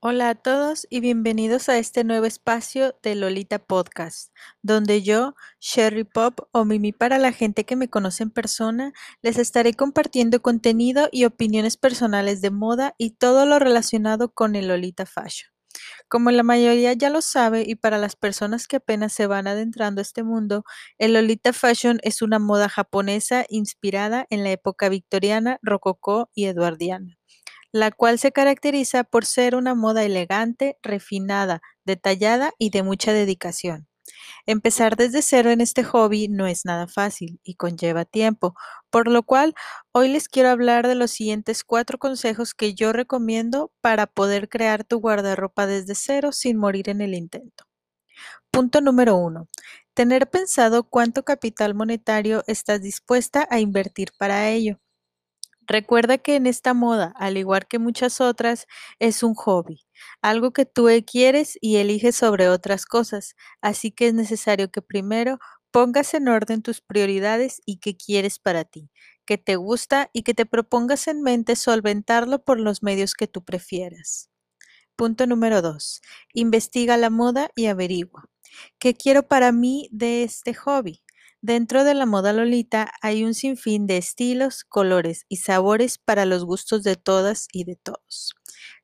Hola a todos y bienvenidos a este nuevo espacio de Lolita Podcast, donde yo, Sherry Pop o Mimi para la gente que me conoce en persona, les estaré compartiendo contenido y opiniones personales de moda y todo lo relacionado con el Lolita Fashion. Como la mayoría ya lo sabe y para las personas que apenas se van adentrando a este mundo, el Lolita Fashion es una moda japonesa inspirada en la época victoriana, rococó y eduardiana la cual se caracteriza por ser una moda elegante, refinada, detallada y de mucha dedicación. Empezar desde cero en este hobby no es nada fácil y conlleva tiempo, por lo cual hoy les quiero hablar de los siguientes cuatro consejos que yo recomiendo para poder crear tu guardarropa desde cero sin morir en el intento. Punto número uno. Tener pensado cuánto capital monetario estás dispuesta a invertir para ello. Recuerda que en esta moda, al igual que muchas otras, es un hobby, algo que tú quieres y eliges sobre otras cosas, así que es necesario que primero pongas en orden tus prioridades y qué quieres para ti, qué te gusta y que te propongas en mente solventarlo por los medios que tú prefieras. Punto número 2. Investiga la moda y averigua. ¿Qué quiero para mí de este hobby? Dentro de la moda Lolita hay un sinfín de estilos, colores y sabores para los gustos de todas y de todos.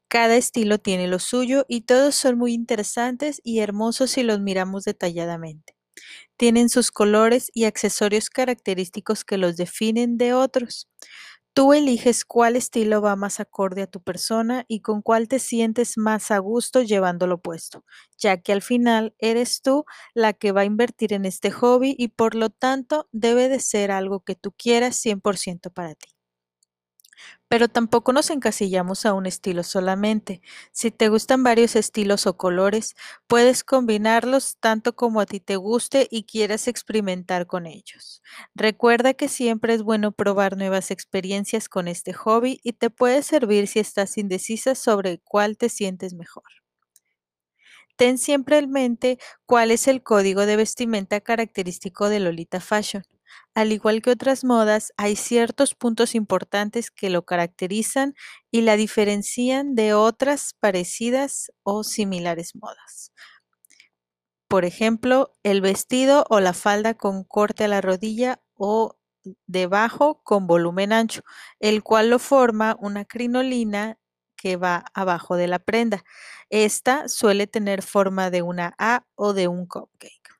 Cada estilo tiene lo suyo y todos son muy interesantes y hermosos si los miramos detalladamente. Tienen sus colores y accesorios característicos que los definen de otros. Tú eliges cuál estilo va más acorde a tu persona y con cuál te sientes más a gusto llevándolo puesto, ya que al final eres tú la que va a invertir en este hobby y por lo tanto debe de ser algo que tú quieras 100% para ti. Pero tampoco nos encasillamos a un estilo solamente. Si te gustan varios estilos o colores, puedes combinarlos tanto como a ti te guste y quieras experimentar con ellos. Recuerda que siempre es bueno probar nuevas experiencias con este hobby y te puede servir si estás indecisa sobre cuál te sientes mejor. Ten siempre en mente cuál es el código de vestimenta característico de Lolita Fashion. Al igual que otras modas, hay ciertos puntos importantes que lo caracterizan y la diferencian de otras parecidas o similares modas. Por ejemplo, el vestido o la falda con corte a la rodilla o debajo con volumen ancho, el cual lo forma una crinolina que va abajo de la prenda. Esta suele tener forma de una A o de un cupcake.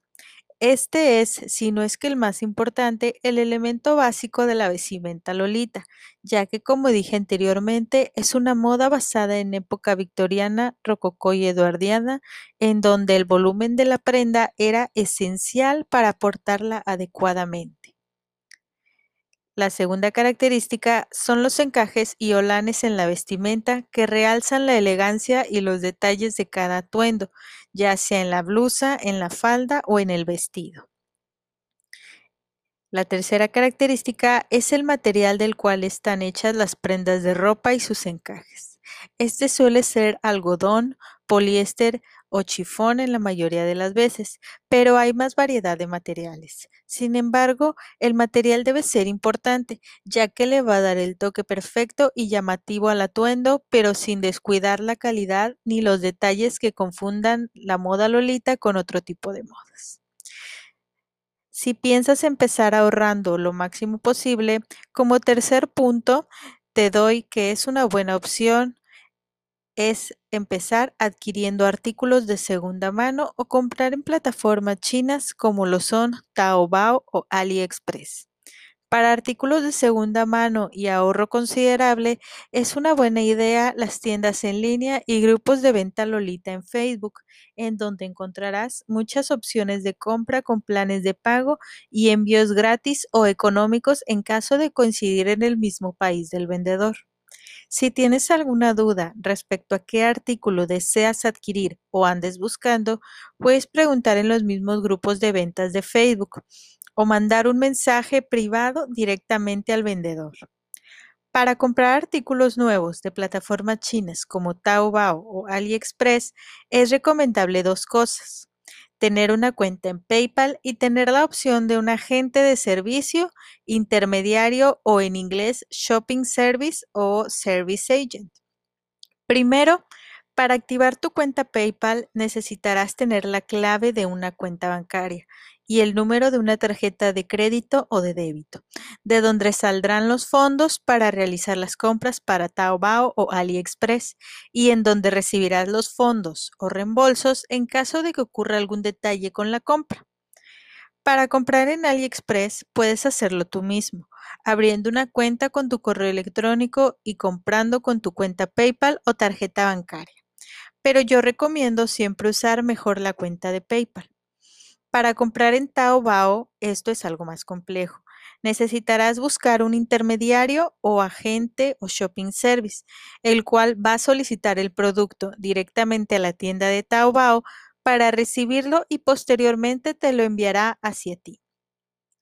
Este es, si no es que el más importante, el elemento básico de la vestimenta lolita, ya que como dije anteriormente, es una moda basada en época victoriana, rococó y eduardiana, en donde el volumen de la prenda era esencial para portarla adecuadamente. La segunda característica son los encajes y olanes en la vestimenta que realzan la elegancia y los detalles de cada atuendo, ya sea en la blusa, en la falda o en el vestido. La tercera característica es el material del cual están hechas las prendas de ropa y sus encajes. Este suele ser algodón, poliéster o chifón en la mayoría de las veces, pero hay más variedad de materiales. Sin embargo, el material debe ser importante, ya que le va a dar el toque perfecto y llamativo al atuendo, pero sin descuidar la calidad ni los detalles que confundan la moda lolita con otro tipo de modas. Si piensas empezar ahorrando lo máximo posible, como tercer punto, te doy que es una buena opción es empezar adquiriendo artículos de segunda mano o comprar en plataformas chinas como lo son Taobao o AliExpress. Para artículos de segunda mano y ahorro considerable, es una buena idea las tiendas en línea y grupos de venta Lolita en Facebook, en donde encontrarás muchas opciones de compra con planes de pago y envíos gratis o económicos en caso de coincidir en el mismo país del vendedor. Si tienes alguna duda respecto a qué artículo deseas adquirir o andes buscando, puedes preguntar en los mismos grupos de ventas de Facebook o mandar un mensaje privado directamente al vendedor. Para comprar artículos nuevos de plataformas chinas como Taobao o AliExpress es recomendable dos cosas tener una cuenta en PayPal y tener la opción de un agente de servicio, intermediario o en inglés Shopping Service o Service Agent. Primero, Para activar tu cuenta PayPal necesitarás tener la clave de una cuenta bancaria y el número de una tarjeta de crédito o de débito, de donde saldrán los fondos para realizar las compras para Taobao o AliExpress y en donde recibirás los fondos o reembolsos en caso de que ocurra algún detalle con la compra. Para comprar en AliExpress puedes hacerlo tú mismo, abriendo una cuenta con tu correo electrónico y comprando con tu cuenta PayPal o tarjeta bancaria. Pero yo recomiendo siempre usar mejor la cuenta de PayPal. Para comprar en Taobao, esto es algo más complejo. Necesitarás buscar un intermediario o agente o shopping service, el cual va a solicitar el producto directamente a la tienda de Taobao para recibirlo y posteriormente te lo enviará hacia ti.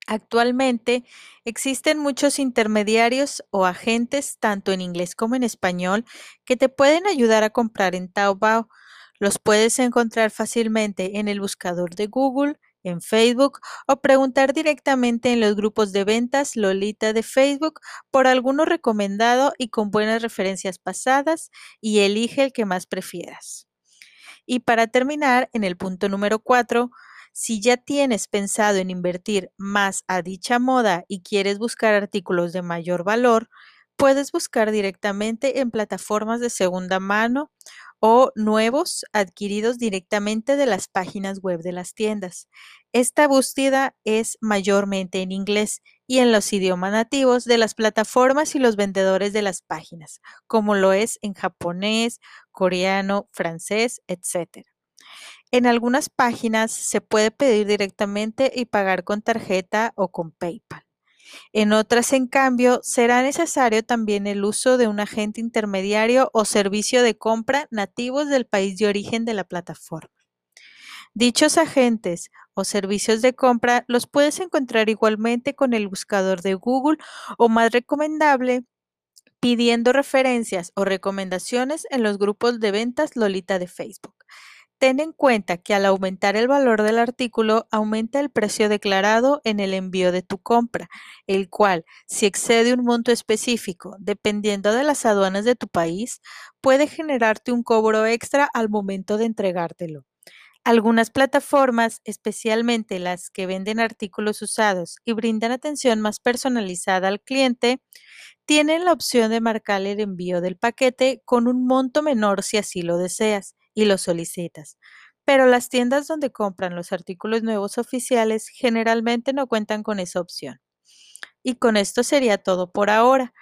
Actualmente existen muchos intermediarios o agentes, tanto en inglés como en español, que te pueden ayudar a comprar en Taobao. Los puedes encontrar fácilmente en el buscador de Google, en Facebook o preguntar directamente en los grupos de ventas Lolita de Facebook por alguno recomendado y con buenas referencias pasadas y elige el que más prefieras. Y para terminar, en el punto número 4, si ya tienes pensado en invertir más a dicha moda y quieres buscar artículos de mayor valor, puedes buscar directamente en plataformas de segunda mano o nuevos adquiridos directamente de las páginas web de las tiendas. Esta búsqueda es mayormente en inglés y en los idiomas nativos de las plataformas y los vendedores de las páginas, como lo es en japonés, coreano, francés, etc. En algunas páginas se puede pedir directamente y pagar con tarjeta o con PayPal. En otras, en cambio, será necesario también el uso de un agente intermediario o servicio de compra nativos del país de origen de la plataforma. Dichos agentes o servicios de compra los puedes encontrar igualmente con el buscador de Google o más recomendable pidiendo referencias o recomendaciones en los grupos de ventas Lolita de Facebook. Ten en cuenta que al aumentar el valor del artículo, aumenta el precio declarado en el envío de tu compra, el cual, si excede un monto específico, dependiendo de las aduanas de tu país, puede generarte un cobro extra al momento de entregártelo. Algunas plataformas, especialmente las que venden artículos usados y brindan atención más personalizada al cliente, tienen la opción de marcar el envío del paquete con un monto menor si así lo deseas y lo solicitas. Pero las tiendas donde compran los artículos nuevos oficiales generalmente no cuentan con esa opción. Y con esto sería todo por ahora.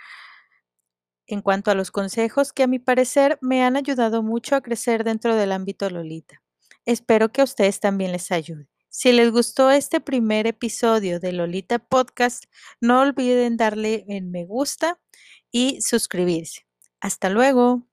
En cuanto a los consejos que a mi parecer me han ayudado mucho a crecer dentro del ámbito Lolita. Espero que a ustedes también les ayude. Si les gustó este primer episodio de Lolita Podcast, no olviden darle en me gusta y suscribirse. Hasta luego.